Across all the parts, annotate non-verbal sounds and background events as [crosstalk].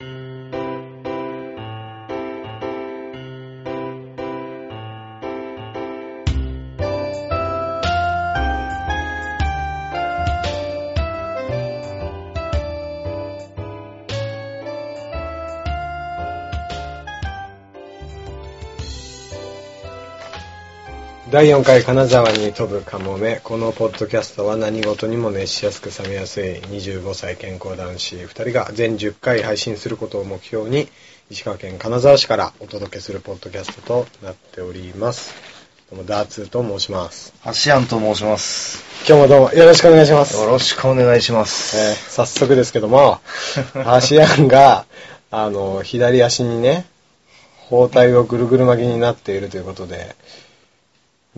you 第4回金沢に飛ぶカモメ。このポッドキャストは何事にも熱しやすく冷めやすい25歳健康男子2人が全10回配信することを目標に石川県金沢市からお届けするポッドキャストとなっております。どうもダーツーと申します。アシアンと申します。今日もどうもよろしくお願いします。よろしくお願いします。えー早速ですけども、[laughs] 足案が、あの、左足にね、包帯をぐるぐる巻きになっているということで、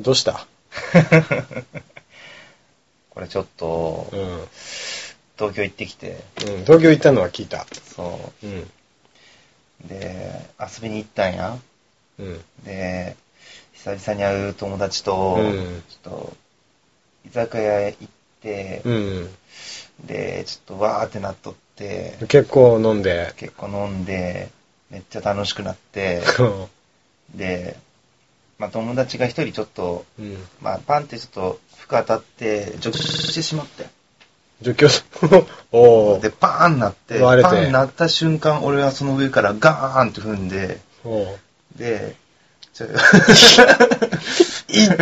どうした？[laughs] これちょっとう、ん。うん。東京行ってきて、東京行ったのは聞いた。そうん。う。で、遊びに行ったんや。うん。で、久々に会う友達と、うんちょっと、居酒屋へ行って、うん。で、ちょっとわーってなっとって、結構飲んで、結構飲んで、めっちゃ楽しくなって、で、まあ友達が一人ちょっと、うん。まあパンってちょっと服当たって、除去してしまって。除去、[laughs] おーで、パーンなって、割れてパーンなった瞬間、俺はその上からガーンって踏んで、で、ちょ、[laughs] いって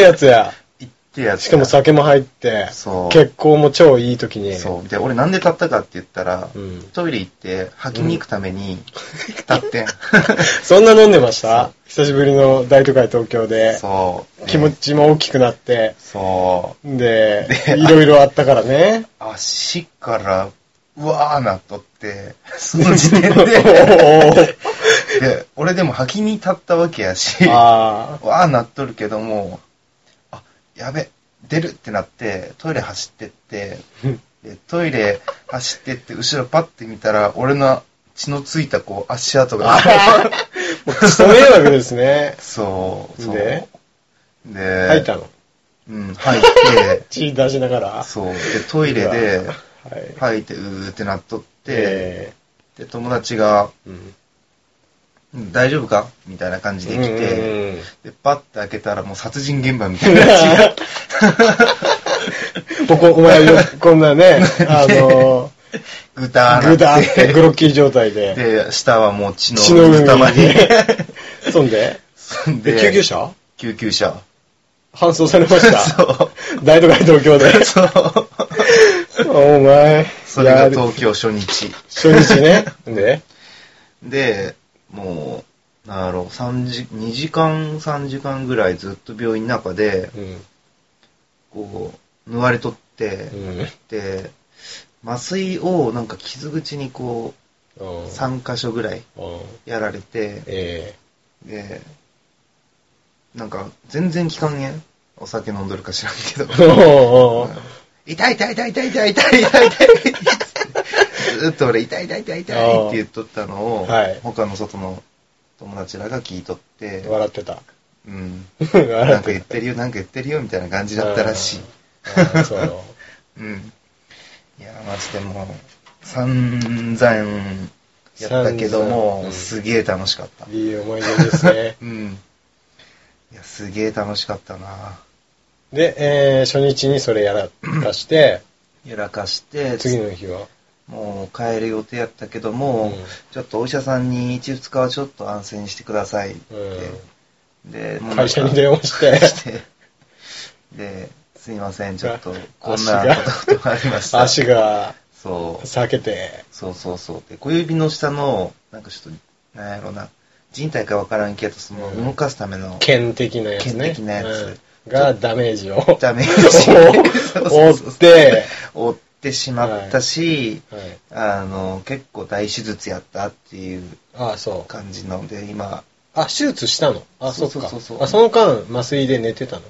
えやつや。行ってやつ。しかも酒も入って、そう血行も超いい時に。そう。で、俺なんで立ったかって言ったら、うん。トイレ行って吐きに行くために立ってん。[laughs] そんな飲んでました？久しぶりの大都会東京で。そう。気持ちも大きくなって、そう。で、でいろいろあったからね。足から、うわーなっとって、[laughs] その時点おで。ーで、俺でも吐きに立ったわけやし、あわーなっとるけども、あ、やべ、出るってなって、トイレ走ってって、ーでトイレ走ってって、後ろパッて見たら、俺の血のついたこう足跡が。[laughs] もう迷惑ですね。そう、そう。で？で、吐いたの？うん、吐いて、[laughs] 血出しながら？そう。で、トイレで、はい。吐いて、うーってなっとって、えで、友達が、ーうんうん大丈夫か？みたいな感じで来て、で、パッて開けたらもう殺人現場みたいな感じが。[laughs] ここ、お前よ、こんなね、[laughs] あの、ぐたーなグダーってグロッキー状態で、で、下はもう血の血の海まり。に。[laughs] そんで、そんで救急車？救急車。搬送されました。そう。大都会東京で。そう。お前、それが東京初日。初日ね。で、[laughs] で、もう、なんやろう、3時、2時間、3時間ぐらいずっと病院の中で、うん。こう、縫われとって、うん。で、麻酔をなんか傷口にこう、うん3箇所ぐらいうんやられて、えで、なんか全然効かんげん。お酒飲んどるか知らんけど。[laughs] 痛い痛い痛い痛い痛い痛い痛い痛い痛いずっと俺痛い痛い痛い痛いって言っとったのを、はい他の外の友達らが聞いとって、笑ってた。うん。笑なんか言ってるよ、なんか言ってるよ、みたいな感じだったらしい。そう。うん。いや、マジでもう、散々やったけども、うんすげえ楽しかった。いい思い出ですね。[laughs] うん。いや、すげえ楽しかったなで、えー、初日にそれやらかして、やらかして、次の日は、もう帰る予定やったけども、うんちょっとお医者さんに1、2日はちょっと安静にしてくださいって。うなんか会社に電話してしてで、すいません、ちょっと、こんなことがありました。[laughs] 足がそう。裂けて、そうそうそう。で、小指の下の、なんかちょっと、なんやろな、人体かわからんけど、その、うん。動かすための、剣的なやつね。剣的なやつ。うん。がダメージを。ダメージを。[laughs] 負って、負ってしまったし、はい。あの、結構大手術やったっていうああ、そう。感じので、今、あ、手術したの？あ、そそううか。そうそう。そうあ、その間、麻酔で寝てたの？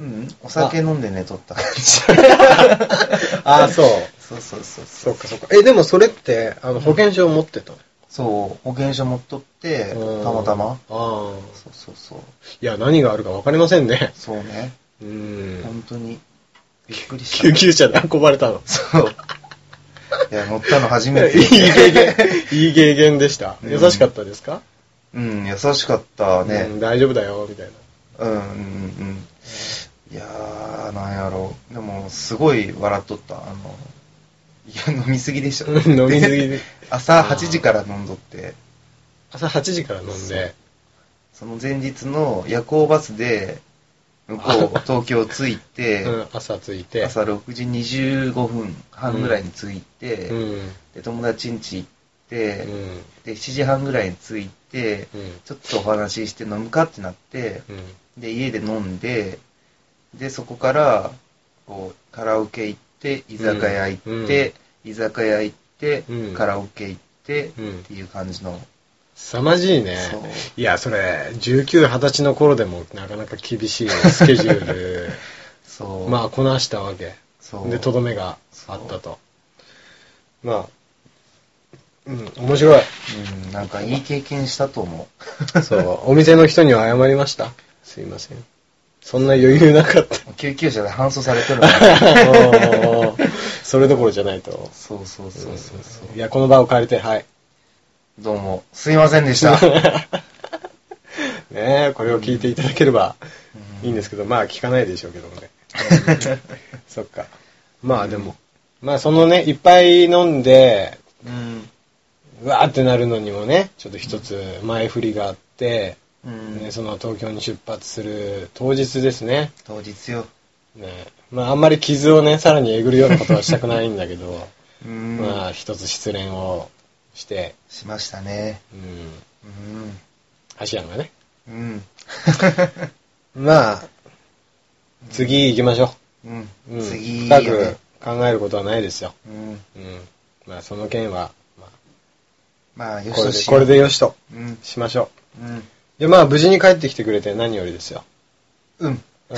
うん、お酒飲んで寝とった感じ。[laughs] あ、そう。そうそうそうそっかそっか。え、でもそれって、あの、保険証持ってたの？そう、保険証持っとって、うんたまたま。ああ。そうそうそう。いや、何があるか分かりませんね。そうね。うん。本当に、びっくりした。[laughs] 救急車で運ばれたの。そう。いや、乗ったの初め [laughs] いいて。経験、いい経験でした。うん優しかったですか、うん、優しかったね。うん大丈夫だよ、みたいな。うん、うん、うん。いやー、なんやろ。う。でも、すごい笑っとった。あの、いや、飲みすぎでしょ。う [laughs] ん飲みすぎで。[laughs] 朝8時から飲んどって、朝8時から飲んで、その前日の夜行バスで、向こう、[laughs] 東京着いて、うん、朝着いて、朝6時25分半ぐらいに着いて、うん、で、友達ん家行って、うん、で、7時半ぐらいに着いて、うん、ちょっとお話しして飲むかってなって、うん、で、家で飲んで、で、そこから、こう、カラオケ行って、居酒屋行って、居酒屋行って、うんカラオケ行って、うんっていう感じの。凄まじいね。いや、それ、19、20歳の頃でもなかなか厳しいスケジュール、[laughs] そう。まあ、こなしたわけ。そう。で、とどめがあったと。まあ、うん、面白い。うん、なんかいい経験したと思う。そう、お店の人には謝りました？すいません。そんな余裕なかった。[laughs] 救急車で搬送されてるから。お [laughs] ーそれどころじゃないと。そうそうそうそうそう。いや、この場を借りて、はい。どうも、すいませんでした。[laughs] ねえ、これを聞いていただければうんいいんですけど、まあ聞かないでしょうけどもね。そっか。まあでも、まあそのね、いっぱい飲んで、うん。うわーってなるのにもね、ちょっと一つ前振りがあって、うん。ね、その東京に出発する当日ですね。当日よ。ねまああんまり傷をね、さらにえぐるようなことはしたくないんだけど、[laughs] うん。まあ一つ失恋をして、しましたね。うん、うん。橋屋がね。うん。[laughs] まあ、次行きましょうん。う。うん、次深よねく考えることはないですよ。うん。うん。まあその件は、ままあ、あ、よしとしこれでこれでよしとうん。しましょうん。う。で、まあ無事に帰ってきてくれて何よりですよ。うん。う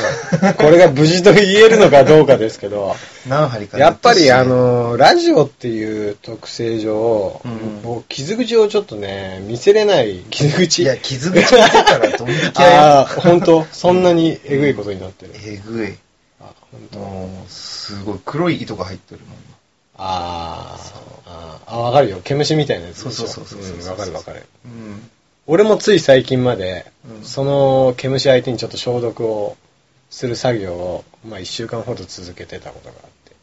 ん、これが無事と言えるのかどうかですけど、[laughs] 何針か。やっぱりあ、の、ラジオっていう特性上、うん僕傷口をちょっとね、見せれない傷口。いや、傷口見てたらドン引き [laughs] あやあ、本当？そんなにえぐいことになってる。えぐい。あ、本当もう、すごい黒い糸が入ってるもん。あーあー、あ、わかるよ。毛虫みたいなやつでしょ。そうそうそうそうそうんわかるわかる。うん。俺もつい最近まで、うんその毛虫相手にちょっと消毒をする作業を、まあ一週間ほど続けてたことがあって。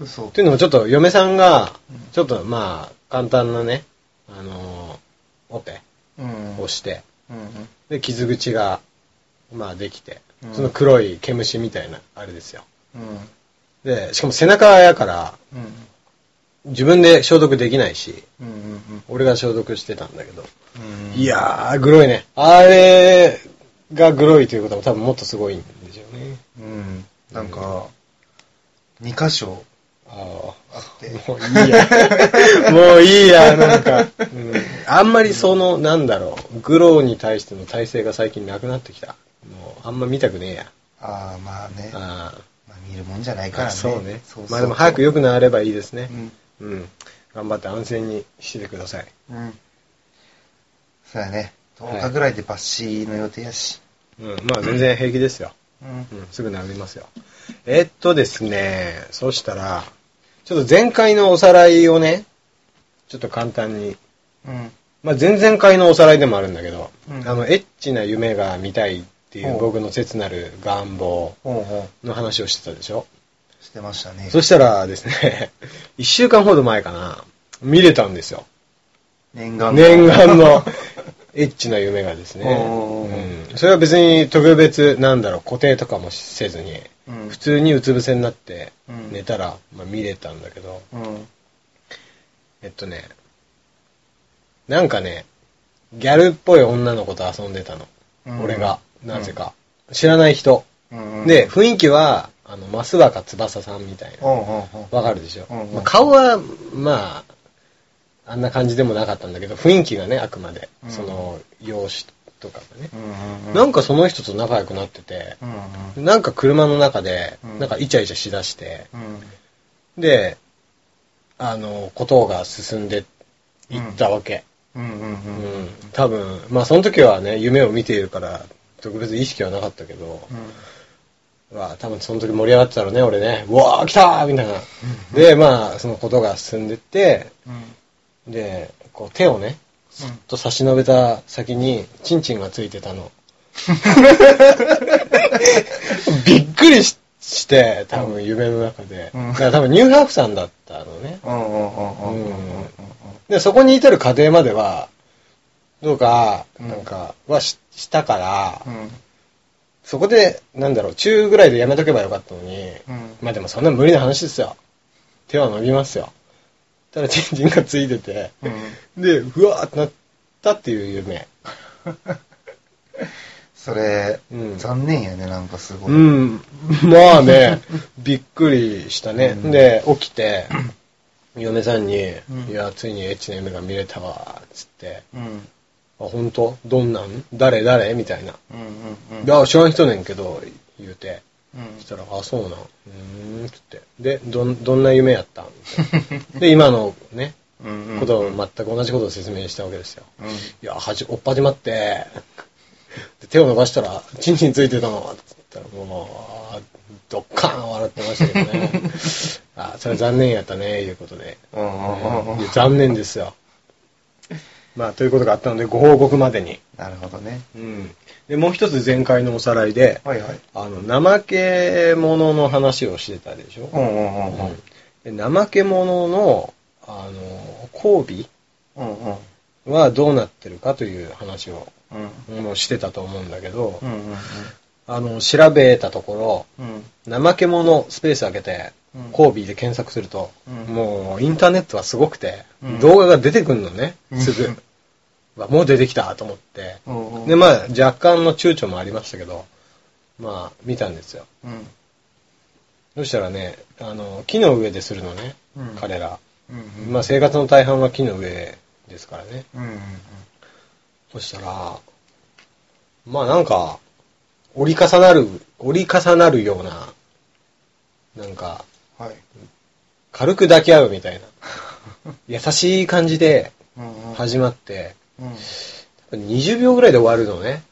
嘘っていうのもちょっと嫁さんがうん、ちょっとまあ簡単なね、あのーオペうん。をして、うん。で、傷口が、まあできてう、んその黒い毛虫みたいな、あれですよ。うん。で、しかも背中やから、うん。自分で消毒できないし、うん。うん。俺が消毒してたんだけど、うん。いやー、グロいね。あれがグロいということは多分もっとすごいんでしょうね。うん。なんか、二箇所ああって。あ。もういいや。[laughs] もういいや、なんか。うん、あんまりその、なんだろう、グロに対しての体制が最近なくなってきた。もう、あんま見たくねえや。ああ、まあね。まああ見るもんじゃないあからね。そうねそうそうまあでも早く良くなればいいですねう。ん。うん。頑張って安静にしてください。うん。そうやね。はい10日ぐらいで抜歯の予定やし。うん。まあ全然平気ですよ。うん。うん、すぐ治りますよ。えっとですね、そしたら、ちょっと前回のおさらいをね、ちょっと簡単に、うん。まあ前々回のおさらいでもあるんだけど、うんあの、エッチな夢が見たいっていう僕の切なる願望の話をしてたでしょ。う。してましたね。そしたらですね、[laughs] 一週間ほど前かな、見れたんですよ。念願の。念願の [laughs] エッチな夢がですね。それは別に特別、なんだろう、固定とかもせずに、うん。普通にうつ伏せになってうん寝たら、まあ、見れたんだけど、うん。えっとね、なんかね、ギャルっぽい女の子と遊んでたの。うん俺が、なぜか。知らない人。うん。で、、雰囲気は、あの、増若翼さんみたいな。わかるでしょ、うんうんまあ顔は、まあ、あんな感じでもなかったんだけど、雰囲気がね、あくまで、うんその、容姿とかがね。なんかその人と仲良くなってて。なんか車の中でう、んなんかイチャイチャしだして、うん。で、あの、ことが進んでいったわけ。多分、まあその時はね、夢を見ているから、特別意識はなかったけど、は、多分その時盛り上がってたろうね、俺ね。うわー来たーみたいな。で、まあ、そのことが進んでって、うん。で、こう手をね、そっと差し伸べた先に、チンチンがついてたの。[laughs] びっくりしして、多分夢の中で。うんだから多分ニューハーフさんだったのね。うんうんうんうんうんうんで、そこに至る過程までは、どうか、うんなんか、はししたから、うんそこで、なんだろう、中ぐらいでやめとけばよかったのに、うんまあでもそんな無理な話ですよ。手は伸びますよ。ただ、チンチンがついてて、うんで、うわーってなったっていう夢。[laughs] それ、うん残念やね、なんかすごい。うん。まあね、びっくりしたね。うんで、起きて、[clears throat] 嫁さんに、うんいや、ついにエッチな夢が見れたわ、つって、うん。あ、本当？どんなん？誰？誰？みたいな。うんうんうん。いや、知らん人ねんけど、言うて。うんそしたら、あ、そうなん。うーん、つって。で、どん、どんな夢やった？ん [laughs] で、今のね、ことを全く同じことを説明したわけですよ。うんいや、はじ、おっ始まって、で手を伸ばしたら、チンチンついてたの、つったら、もう、どっかん笑ってましたけどね。[laughs] あ、それ残念やったね、いうことで。うん残念ですよ。まあ、ということがあったので、ご報告までに。なるほどね。うん。で、もう一つ前回のおさらいで、はいはい。あの、怠け者の話をしてたでしょ？うんうんうんうん。で怠け者の、あの、交うんうん。尾はどうなってるかという話を、うん。もうしてたと思うんだけど、うんうんあの、調べたとこうん。ろ、怠け者スペース開けてうん、交尾で検索すると、うんもうインターネットはすごくて、うん動画が出てくるのね、すぐ [laughs] もう出てきたと思って。で、まあ、若干の躊躇もありましたけど、まあ、見たんですよ。うん。そしたらね、あの、木の上でするのね、うん彼ら。まあ、生活の大半は木の上ですからね。そしたら、まあなんか、折り重なる、折り重なるような、なんか、うん。はい。軽く抱き合うみたいな、[laughs] 優しい感じでうんうん。始まって、うん。20秒ぐらいで終わるのね。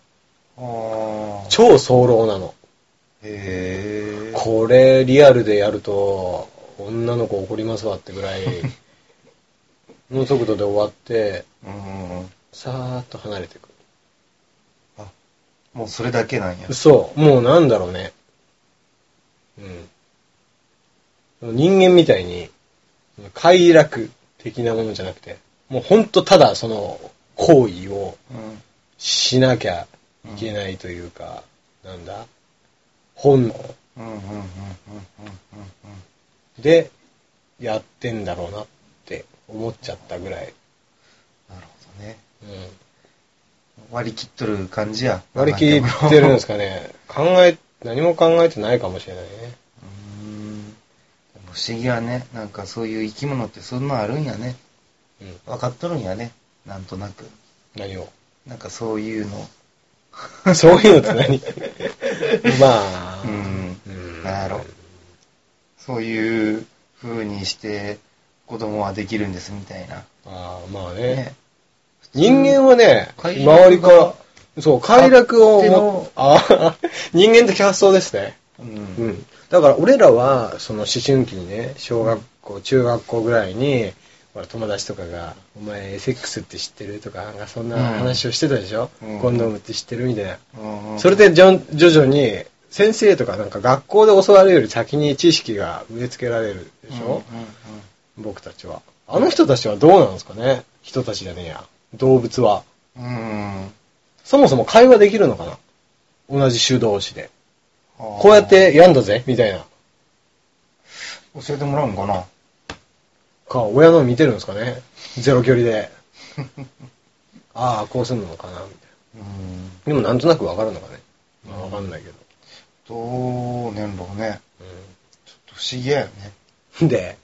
超早漏なの。へえ。これ、リアルでやると、女の子怒りますわってぐらい、[laughs] の速度で終わって、うんうん。さーっと離れていく。あ、もうそれだけなんや。そう、もうなんだろうね。うん。人間みたいに、快楽的なものじゃなくて、もうほんとただその行為をうん。しなきゃいけないというか、なんだ？本能でやってんだろうなって思っちゃったぐらい。なるほどね。うん。割り切っとる感じや。割り切ってるんですかね。考え、何も考えてないかもしれないね。不思議やね。なんかそういう生き物ってそんなあるんやね。うん。分かっとるんやね。なんとなく。何を？なんかそういうの。[laughs] そういうのって何？[laughs] まあ、うんうんなんやろそういう風にして子供はできるんですみたいな。ああ、まあね。ね。人間はね、周りから、そう、快楽をあああ、[laughs] 人間的発想ですね。う。うんん。だから俺らは、その思春期にね、小学校、中学校ぐらいに、ほら友達とかが、お前、セックスって知ってるとか、そんな話をしてたでしょ、うんコンドームって知ってるみたいな。うんうんそれで徐々に、先生とかなんか学校で教わるより先に知識が植え付けられるでしょ、うん僕たちは。あの人たちはどうなんですかね？人たちじゃねえや。動物は。うん。そもそも会話できるのかな？同じ種同士で。ここうやってやんだぜみたいな。教えてもらうんかな。か、親の見てるんですかねゼロ距離で。[laughs] ああ、こうすんのかなみたいうん。な。でもなんとなくわかるのかねまあわかんないけど。どうねんろうね。うちょっと不思議やよね。ん、[laughs] で、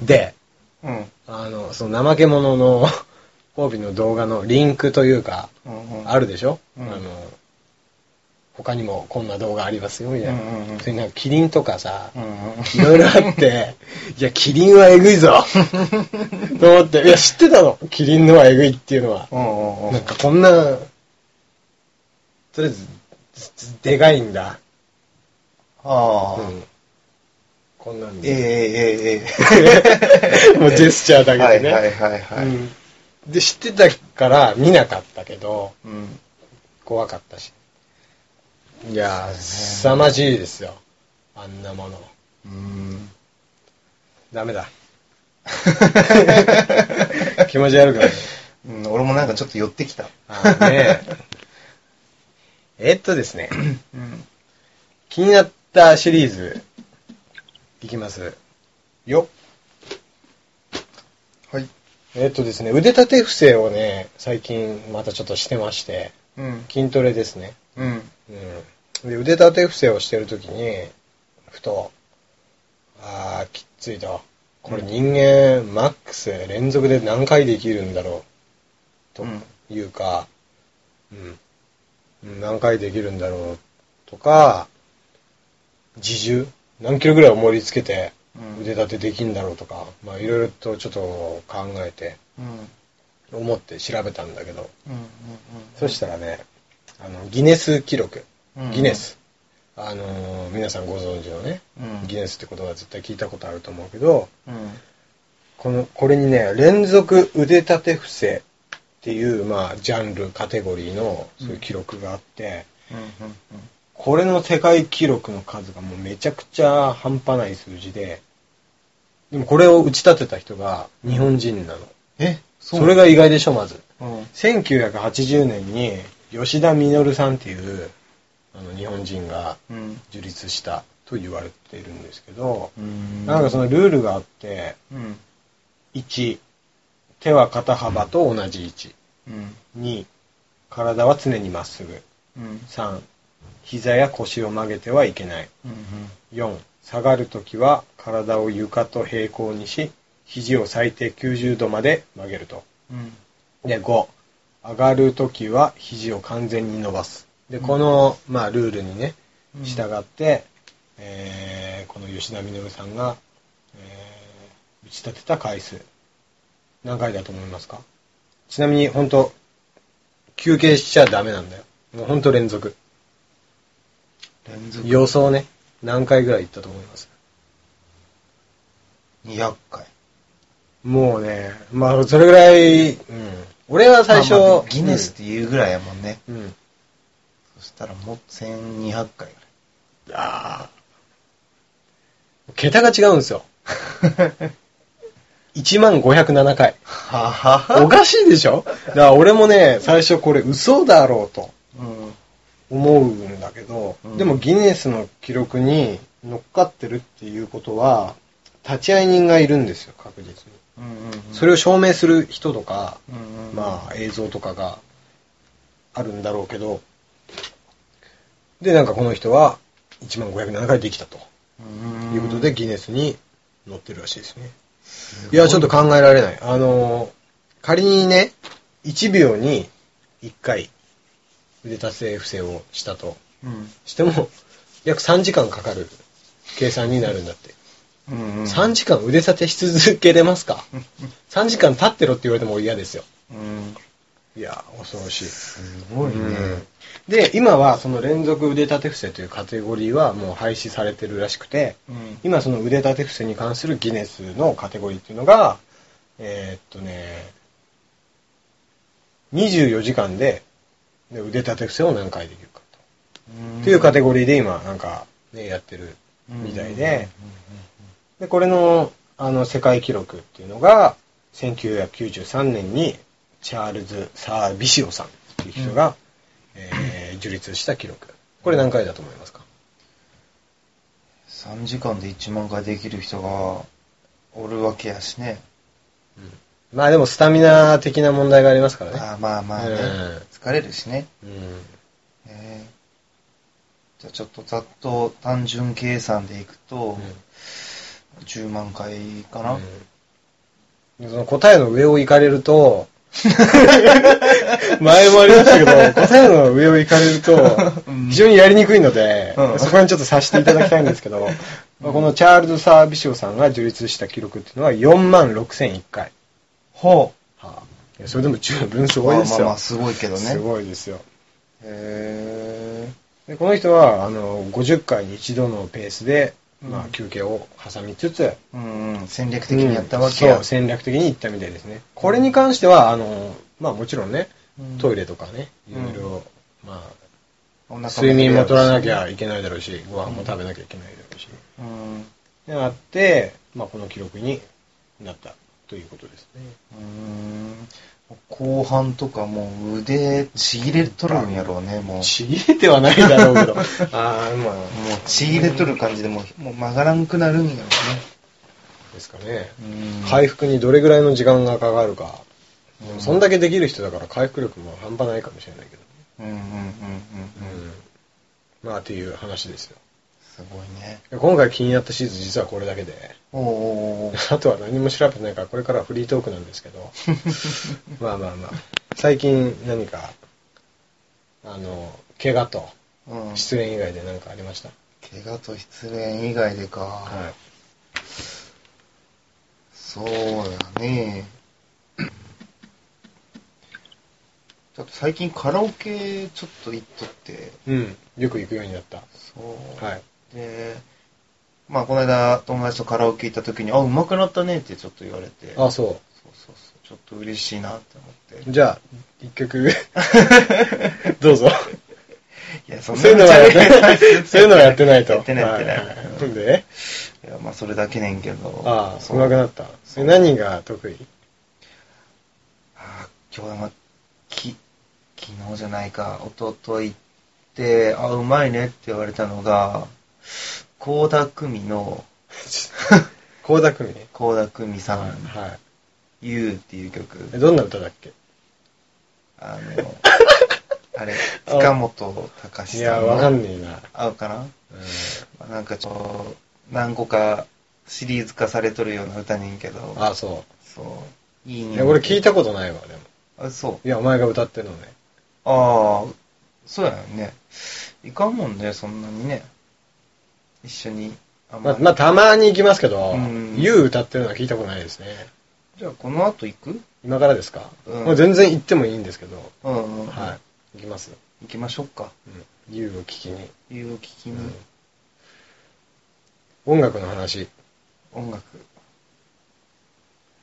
で、うん。あの、その怠け者の [laughs] 交尾の動画のリンクというか、うんうん。あるでしょ、うんあの、他にもこんな動画ありますよ、みたいな。うんうんうんそれなんかキリンとかさ。いろいろあって、[laughs] いや、キリンはえぐいぞと思って、いや、知ってたの？キリンのはえぐいっていうのは。うんうんうん。なんかこんな、とりあえず、でかいんだ。ああ。うん。こんなんええで。えええ [laughs] もうジェスチャーだけでね。はいはいはいはい。うんで、知ってたから見なかったけど、うん。怖かったし。いやー、凄まじいですよ。あんなもの。うん。ダメだ。[laughs] 気持ち悪くなる。うん、俺もなんかちょっと寄ってきた。あーねえ。えっとですね、うん。気になったシリーズ、いきます。よ。はい。えっとですね、腕立て伏せをね、最近またちょっとしてまして、うん。筋トレですね。うん。うん。で、腕立て伏せをしてるときに、ふと、あー、きっついと。これ人間、マックス連続で何回できるんだろう、とうんいうか、うん。うん何回できるんだろう、とか、自重？何キロぐらい重りつけてうん腕立てできるんだろうとか、まあいろいろとちょっと考えて、うん。思って調べたんだけど、うん。うん。そしたらね、あの、ギネス記録、うんギネス。あのー皆さんご存知のね、うんギネスって言葉絶対聞いたことあると思うけど、うん。この、これにね、連続腕立て伏せっていう、まあ、ジャンル、カテゴリーの、そういう記録があって、うん。これの世界記録の数がもうめちゃくちゃ半端ない数字で、でもこれを打ち立てた人が日本人なの。えそれが意外でしょ、まず。うん。1980年に吉田稔さんっていうあの日本人がうん。樹立したと言われているんですけど、うん。なんかそのルールがあって、うん。1、手は肩幅と同じ位置。うん。2、体は常にまっすぐ。うん。3、膝や腰を曲げてはいけない。うん。4、下がるときは体を床と平行にし、肘を最低90度まで曲げると。うん。で、5、上がるときは肘を完全に伸ばす。で、この、まあ、ルールにね、うん従って、えーこの吉田稔さんが、えー打ち立てた回数、何回だと思いますか？ちなみに、本当休憩しちゃダメなんだよ。もう本当連続。連続予想ね、何回ぐらいいったと思います？200回。もうね、まあ、それぐらい、うん。俺は最初、まあまあギネスって言うぐらいやもんね。うん、たらもう1200回ぐあー桁が違うんですよ。らい。1万507回。ははは。おかしいでしょ？だから俺もね、最初これ嘘だろうとうん。思うんだけど、うんでもギネスの記録に乗っかってるっていうことは、立会人がいるんですよ、確実に。うんうん。それを証明する人とか、うんうん。まあ映像とかがあるんだろうけど、で、なんかこの人は1万507回できたとうんいうことでギネスに載ってるらしいですね。いや、ちょっと考えられない。あのー、仮にね、1秒に1回腕立て伏せをしたとうん。しても、約3時間かかる計算になるんだって。うんうん。3時間腕立てし続けれますか [laughs] ?3 時間立ってろって言われても嫌ですよ。うん。いや、恐ろしい。すごいね。で、今はその連続腕立て伏せというカテゴリーはもう廃止されてるらしくて、うん。今その腕立て伏せに関するギネスのカテゴリーっていうのが、えーっとね、24時間でで腕立て伏せを何回できるかと。っていうカテゴリーで今なんかね、やってるみたいで、で、これのあの世界記録っていうのが、1993年にチャールズ・サー・ビシオさんっていう人が、えー樹立した記録。これ何回だと思いますか？3時間で1万回できる人がおるわけやしね。まあでもスタミナ的な問題がありますからね。ああまあまあね、うん。疲れるしね。うん。えーじゃあちょっとざっと単純計算でいくと、10万回かな、うん。その答えの上を行かれると、[laughs] 前もありましたけど、答えの上を行かれるとうん、非常にやりにくいので、うんそこにちょっとさせていただきたいんですけど、まあこのチャールズ・サービシオさんが樹立した記録っていうのは4万6001回。ほはあそれでも十分すう。ごいですよ。まあまあまあすごいけどね。すごいですよ。へでこの人は、あの、50回に一度のペースで、うんまあ、休憩を挟みつつ、うんうん、戦略的にやったわけや。うんそう、戦略的に行ったみたいですね。これに関しては、あの、まあもちろんね、うんトイレとかね、いうんろいろ、まあ、睡眠も取らなきうゃいけないだろうし、ご飯も食べなきゃいけないだろうし。ん。で、あって、まあこの記録になったということですね。うん。後半とかもう腕ちぎれとるんやろうね、もう。ちぎれてはないだろうけど。[laughs] ああ、まあ、もうちぎれとる感じでもうもう曲がらんくなるんやろですかね。回復にどれぐらいの時間がかかるか。うんそんだけできる人だから回復力も半端ないかもしれないけど。うんうんうんうんうん。うん。まあ、っていう話ですよ。すごいね。今回気になったシーズン実はこれだけで。あとは何も調べてないから、これからはフリートークなんですけど。[laughs] まあまあまあ。最近何か、あの、怪我とうん。失恋以外で何かありました、怪我と失恋以外でか。はい。そうやね。ちょっと最近カラオケちょっと行っとって、うん。よく行くようになった。そう。はい。で、まあこの間友達とカラオケ行った時に、あ、上手くなったねってちょっと言われて。あ、そそうそうそう。ちょっと嬉しいなって思って。う。じゃあ、一曲、[laughs] どうぞ。いや、そそういうのはやってない。[laughs] そういうのはやってないと。やってないやってないなんで？いや、まあそれだけねんけど。ああ、そう上手くなった。そうえ何が得意？あ今日き、昨日じゃないか、一昨日って、あ、うまいねって言われたのが、高田久美の、[laughs] 高田組ね。高田久美さん、はい。You っていう曲。えどんな歌だっけ？あの、[laughs] あれ、塚本隆いや、さんの。わかんねえな。合うかな、うんまあなんかちょっと、何個かシリーズ化されとるような歌ねんけど。あ、そ。そう。いいうね。いや、俺聞いたことないわ、でも。あ、そう。いや、お前が歌ってるのね。ああ、そうやね。いかんもんね、そんなにね。一緒に。あんまあ、まあ、たまに行きますけどうん、You 歌ってるのは聞いたことないですね。じゃあ、この後行く？今からですか？うんもう全然行ってもいいんですけど、うんうん。はい。行きます。行きましょうか。うん。You を聞きに。理由を聞きに、うん音楽の話。音楽。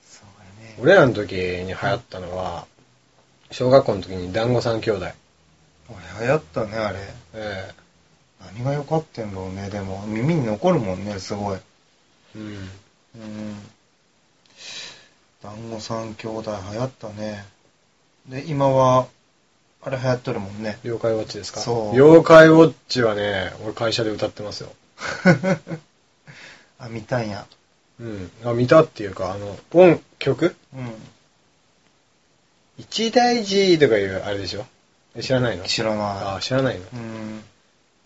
そうやね。俺らの時に流行ったのは、小学校の時に団子三兄弟。流行ったね、あれ。え何が良かってんだろうね。でも、耳に残るもんね、すごい。えうん。うん。団子三兄弟流行ったね。で、今は、あれ流行っとるもんね。妖怪ウォッチですか？そう妖怪ウォッチはね、俺会社で歌ってますよ。[laughs] あ、見たんや。うん。あ、見たっていうか、あの、音、曲？うん。一大事とかいうあれでしょ？え知らないの？知らあな、知らないのい。うん。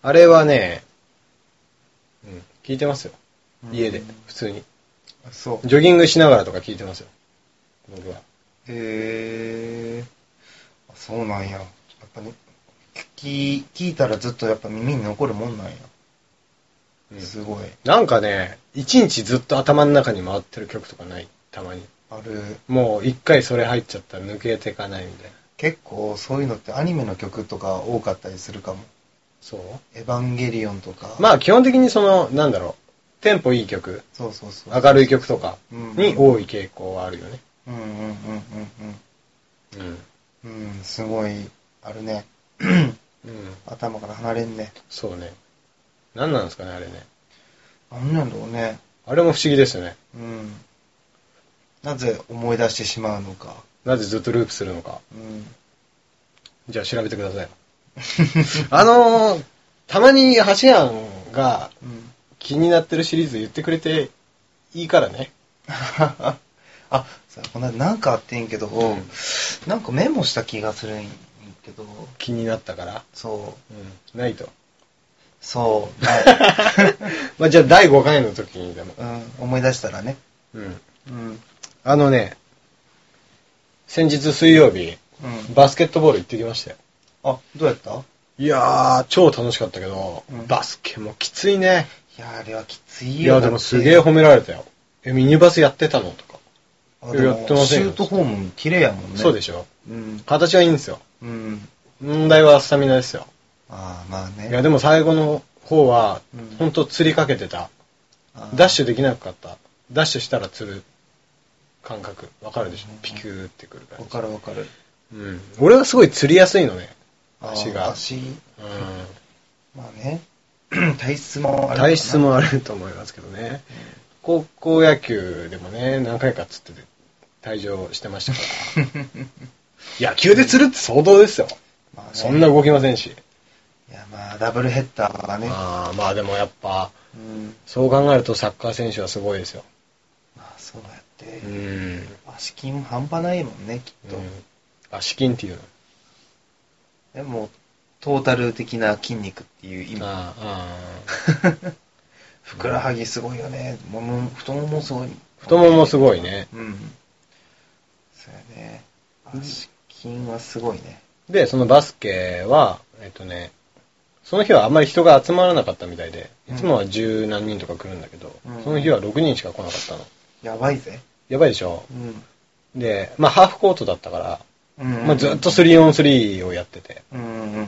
あれはね、うん、聞いてますよ。うん家で、普通に。あそう。ジョギングしながらとか聞いてますよ。僕は。へえ。あそうなんや。やっぱね、聞聞いたらずっとやっぱ耳に残るもんなんや。うんすごい。なんかね、一日ずっと頭の中に回ってる曲とかない？たまに。ある。もう一回それ入っちゃったら抜けてかないみたいな。結構そういうのってアニメの曲とか多かったりするかも。そう？エヴァンゲリオンとか。まあ基本的にその、なんだろう、テンポいい曲、そうそうそう。明るい曲とかうんに多い傾向はあるよね。うんうんうんうんうん。うん。うん、すごい、あるね。うん。[clears throat] 頭から離れんね。そうね。何なんですかね、あれね。なんなんだろうね。あれも不思議ですよね。うん。なぜ思い出してしまうのか。なぜずっとループするのか。うん。じゃあ調べてください。[laughs] あのー、たまにハシアンがうん。気になってるシリーズ言ってくれていいからね。[laughs] あ、さこの間なんかあってんけど、うんなんかメモした気がするんけど、気になったから。そう、うん。ないと。そう、[laughs] ないまあじゃあ第5回の時にでも。うん、思い出したらね。うん。うん。あのね、先日水曜日、うん。バスケットボール行ってきましたよ。あ、どうやった？いやー、超楽しかったけど、うんバスケもきついね。いや、あれはきついよ。いや、でもすげえ褒められたよ。え、ミニバスやってたの？とか。あでもやってませんよシュートフォーム綺麗やもんね。そうでしょうん。形はいいんですよ。うん。問題はスタミナですよ。ああ、まあね。いや、でも最後の方はうん、ほんと釣りかけてた。あーダッシュできなかった。ダッシュしたら釣る感覚。わかるでしょうんピキューってくる感わじ。かるわかる。うん。俺はすごい釣りやすいのね。足が足、うまあね。[clears throat] 体質もある体質もあると思いますけどね。高校野球でもね、何回か釣ってて、退場してましたから。[laughs] 野球で釣るって相当ですよ。まあねそんな動きませんし。いや、まあ、ダブルヘッダーがね。あーまあでもやっぱ、うん。そう考えるとサッカー選手はすごいですよ。まあ、そうやってう。ん。足筋も半端ないもんね、きっと。うん、あ、資金っていうの。でも、トータル的な筋肉っていう意味。ああ、あ [laughs] ふくらはぎすごいよね。もも太ももすごい。太ももすごいね。うん。そうやね。足筋はすごいね。で、そのバスケは、えっとね、その日はあんまり人が集まらなかったみたいで、いつもは十何人とか来るんだけど、うんその日は6人しか来なかったの。やばいぜ。やばいでしょうん。で、まあハーフコートだったから、うんまあずっと 3on3 をやってて、うんうんうんうん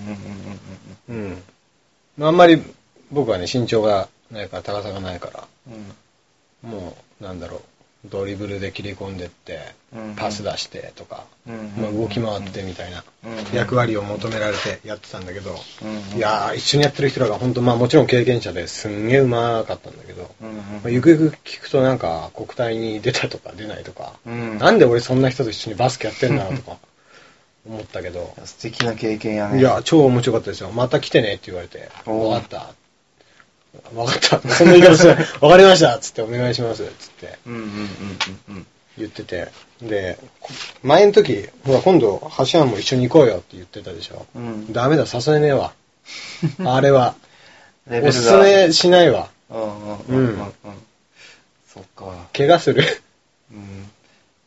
うん。うん。まああんまり僕はね、身長がないから、高さがないから、うん。もう、なんだろう、ドリブルで切り込んでって、うん。パス出してとか、うん。まあ動き回ってみたいな。うん。役割を求められてやってたんだけど、うん。いやー、一緒にやってる人らが本当まあもちろん経験者ですんげえうまかったんだけど、うん。うん。まあ、ゆくゆく聞くとなんか国体に出たとか出ないとか、うん。なんで俺そんな人と一緒にバスケやってんだろうとか思ったけど、素敵な経験やね。いや、超面白かったですよ。また来てねって言われて、おうわかった。わかった。そんな言い方してない、わかりましたつってお願いします。つってうんうんうんうんうん。言ってて。で、こ前の時、ほら今度、橋山も一緒に行こうよって言ってたでしょ。うんダメだ、誘えねえわ。あれは。おすすめしないわ。うんうんうんうんうん。そっか。怪我する。うん。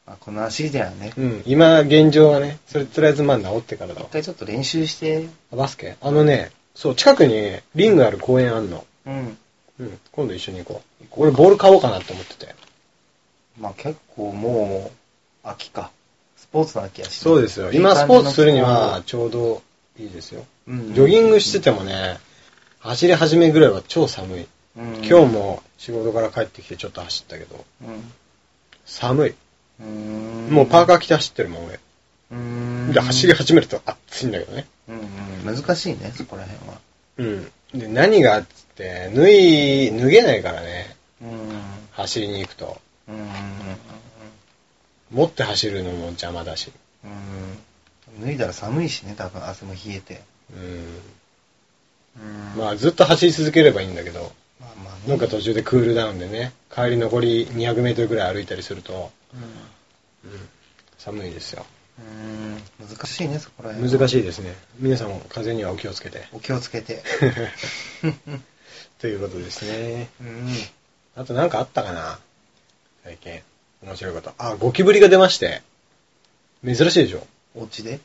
まあ、この足じゃね。うん。今、現状はね、それとりあえずまあ治ってからだわ一。回ちょっと練習して。バスケ？あのね、そう、近くにリングある公園あんの。うん。うん。今度一緒に行こう。俺ボール買おうかなって思ってて。まあ結構もう、秋か。スポーツの秋やし、そうですよ。今スポーツするにはちょうどいいですよ。うんジョギングしててもね、走り始めぐらいは超寒い。うん、今日も仕事から帰ってきてちょっと走ったけど、寒い。うん。もうパーカー着て走ってるもん俺。うん。で、走り始めると暑いんだけどね。うんうん。難しいね、そこら辺は。うん。で、何がっつって、脱い、脱げないからね。うん。走りに行くと。うん持って走るのも邪魔だし。うんうん。脱いだら寒いしね、多分汗も冷えて。うん。うんまあずっと走り続ければいいんだけど、まあまあね。なんか途中でクールダウンでね、帰り残り200メートルぐらい歩いたりすると、うんうん、寒いですよ。うん。難しいね、そこら辺は。難しいですね。皆さんも風邪にはお気をつけて。お気をつけて。[laughs] ということですね。うん。あとなんかあったかな？最近。面白いこと。あ、ゴキブリが出まして。珍しいでしょお家で？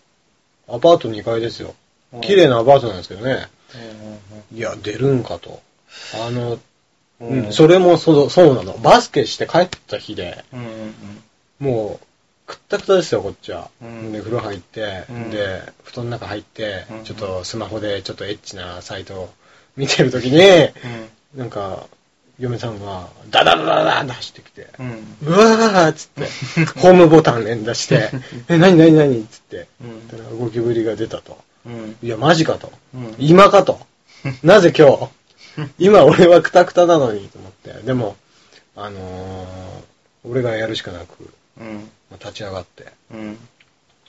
アパート2階ですようん。綺麗なアパートなんですけどね。ういや、出るんかと。あの、んうん、それもそうそうなの。バスケして帰った日で、うんうんもう、くったくたですよ、こっちは。うんで、風呂入って、うんで、布団の中入って、うんちょっとスマホでちょっとエッチなサイトを見てるときに、うん。なんか、嫁さんが、ダダダダダって走ってきて、うん。うわーっつって、[laughs] ホームボタン連打して、[laughs] え、なになになにっつって、うんだからゴキブリが出たと。うん。いや、マジかと。うん今かと。[laughs] なぜ今日 [laughs] 今俺はクタクタなのにと思って。でも、あのー、俺がやるしかなく、うん。まあ立ち上がって、うん。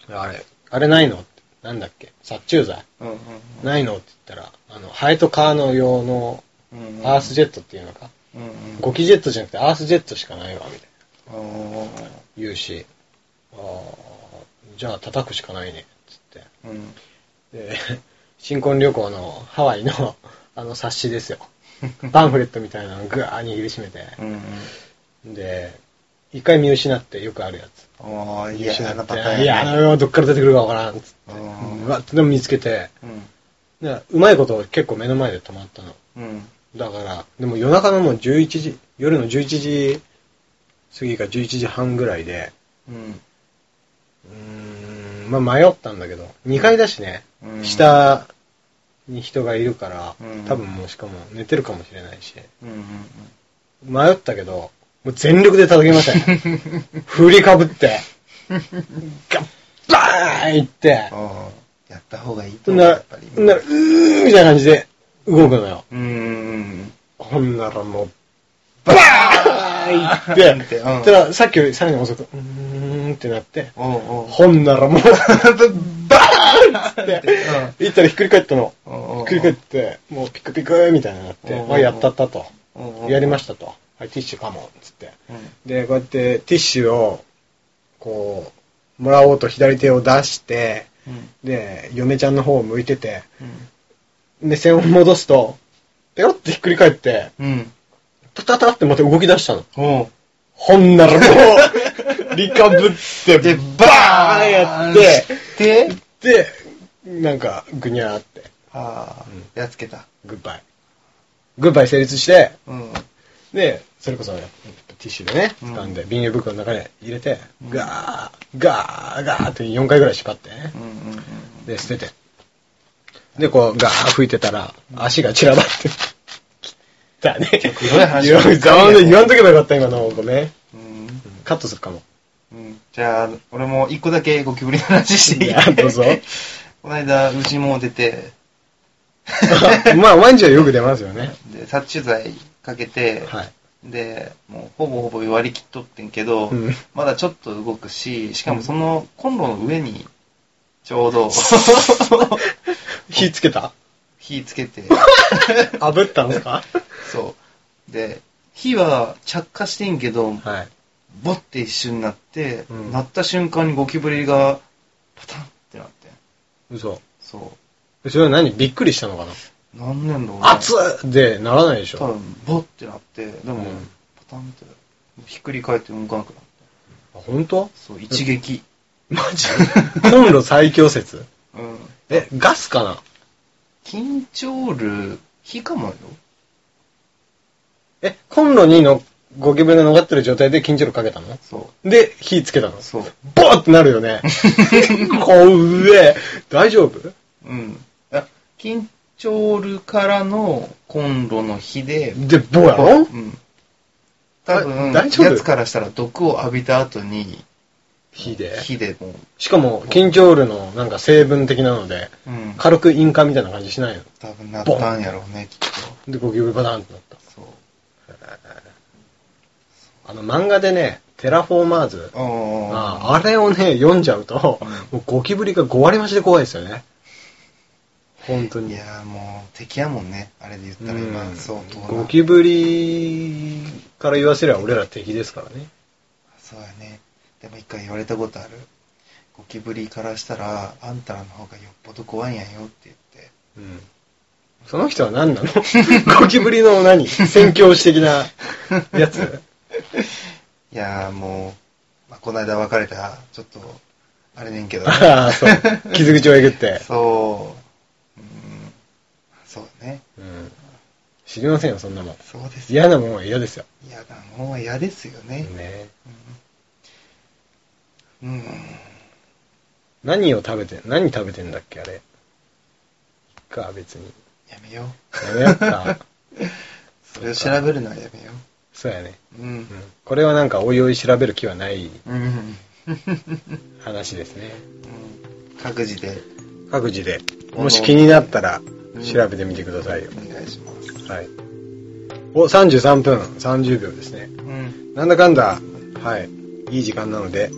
あれ、あれないの？って、なんだっけ？殺虫剤？うん。ないの？って言ったら、あの、ハエとカーの用のうん。アースジェットっていうのか、うん。うん。ゴキジェットじゃなくてアースジェットしかないわ、みたいな言うし、あーじゃあ叩くしかないね、つって。うん。で、[laughs] 新婚旅行のハワイのあの冊子ですよ。パンフレットみたいなのぐわー握りしめて。うん。で、一回見失ってよくあるやつ。おー、見失ってあのパターンいや、あ。の、どっから出てくるかわからんっ。つって。うわってでも見つけて、うん。うまいこと結構目の前で止まったの。うん。だから、でも夜中のもう11時、夜の11時過ぎか11時半ぐらいで、うん。うーん、まあ迷ったんだけど、2階だしね、うん下に人がいるから、うん。多分もうしかも寝てるかもしれないし、うんうん迷ったけど、もう全力で叩きましたね。[laughs] 振りかぶって、ガッバーンいって、やった方がいいと思う、なら、うーみたいな感じで動くのよ。ほんならもう、バーンいって、ってうん。たださっきよりさらに遅く、うーんってなって。ほんならもう、[laughs] つって、行ったらひっくり返ったの。ひっくり返って、もうピクピクみたいになって、うんまあやったったと。やりましたと。はい、ティッシュかも、つって。うんで、こうやってティッシュを、こう、もらおうと左手を出して、うんで、嫁ちゃんの方を向いてて、うん目線を戻すと、ペロってひっくり返って、うん。タタタってまた動き出したの。ほんならもう、リカブって、で、バーンやって、で、で、なんか、ぐにゃーって、ああ、やっつけた。グッバイ。グッバイ成立して、うん。で、それこそ、ティッシュでね、うん掴んで、ビニール袋の中に入れて、うんガー、ガー、ガーって4回ぐらい縛ってねうんうんうん。で、捨てて。で、こう、ガー吹いてたら、足が散らばって。[laughs] だね。言わん言わんとけばよかった、今の。ごめん。うんカットするかも。うん。じゃあ、俺も一個だけゴキブリの話していい？いやどうぞ。[laughs] この間、うちも出て、[laughs] まあ、毎日はよく出ますよね。で、殺虫剤かけて、はい。で、もうほぼほぼ割り切っとってんけど、うん。まだちょっと動くし、しかもそのコンロの上に、ちょうど、[laughs] 火つけた？火つけて、炙ったんですか？そう。で、火は着火してんけど、はい。ボッて一瞬なって、うんなった瞬間にゴキブリが、パタンってなって。嘘。そそれは何？びっくりしたのかな？う。なんなんだろうね熱っでならないでしょ。多分、ボッてなって、でも、うんパタンって、ひっくり返って動かなくなって。あ本当？そう、一撃。マジ？コンロ最強説？うん。え、ガスかな？緊張る、火かもよ。え、コンロにのゴキブリが逃ってる状態で緊張力かけたの？そで、火つけたの？う。そう。ボーってなるよね。[laughs] こ上。大丈夫？うん。あ、緊張るからのコンロの火で、で、ボーやろ？うん。多分、あ大丈夫？やつからしたら毒を浴びた後に、火で？火でもしかも、緊張ルのなんか成分的なので、う、うん。軽く引火みたいな感じしないの？多分なったんやろうね、きっと。で、ゴキブリバタンってなった。そう。あの漫画でね、テラフォーマーズ。あああれをね、読んじゃうと、うんもうゴキブリが5割増しで怖いですよね。本当に。いやーもう、敵やもんね。あれで言ったら今、うんそう、どうなゴキブリから言わせれば俺ら敵ですからね。そうやね。でも一回言われたことある。ゴキブリからしたら、あんたらの方がよっぽど怖いんやよって言って。うん。その人は何なの？[laughs] ゴキブリの何？宣教師的なやつ？いやーもう、まあ、この間別れた、ちょっと、あれねんけど、[laughs] ああ、そう。傷口をえぐって。[laughs] そう、うん、そうだね。うん。知りませんよ、そんなもん。そうですよ。嫌なもんは嫌ですよ。嫌だ、もう嫌ですよね。ねうん。うん。何を食べて、何食べてんだっけ、あれ。か、別に。やめよやめよっか。う。[laughs] それを調べるのはやめよそうやね。う。うんうん。これはなんかおいおい調べる気はないうん。話ですね。各自で各自で。もし気になったらうん調べてみてくださいよ。お願いします。はい。お、33分30秒ですね。うん。なんだかんだ、はい。いい時間なので、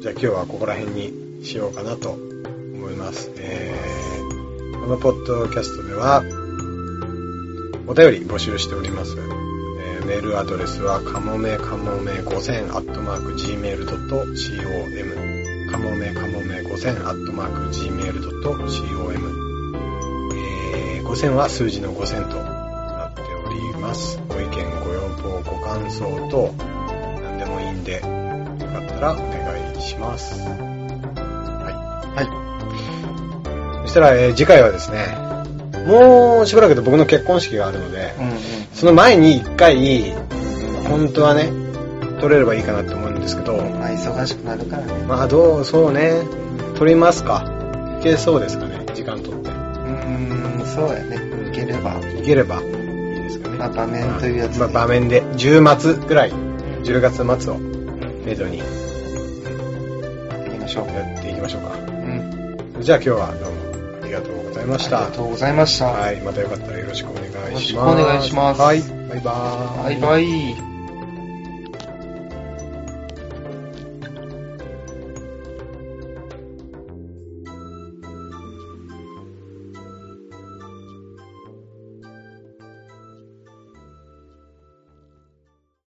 じゃあ今日はここら辺にしようかなと思います。えー、このポッドキャストでは、お便り募集しております。メールアドレスは、かもめかもめ5000アットマーク gmail.com かもめかもめ5000アットマーク gmail.com5000 は数字の5000となっております。ご意見、ご要望、ご感想と、何でもいいんで、よかったらお願いします。はい。はい。そしたら、えー次回はですね、もうしばらくで僕の結婚式があるので、うんうん。その前に一回、本当はね、取れればいいかなって思うんですけど、まあ、忙しくなるからね。まあどう、そうね、取りますか。いけそうですかね、時間取って。うん。ーん、そうやね。いければ。いければいいですかね。まあ、場面というやつで。まあ、場面で、10末ぐらい、10月末をメドに行きましょう。やっていきましょうか。うん。じゃあ今日はどうもざいました。ありがとうございました。はい、またよかったらよろしくお願いします。よろしくお願いしますはい、バイバーイ。バイバイ。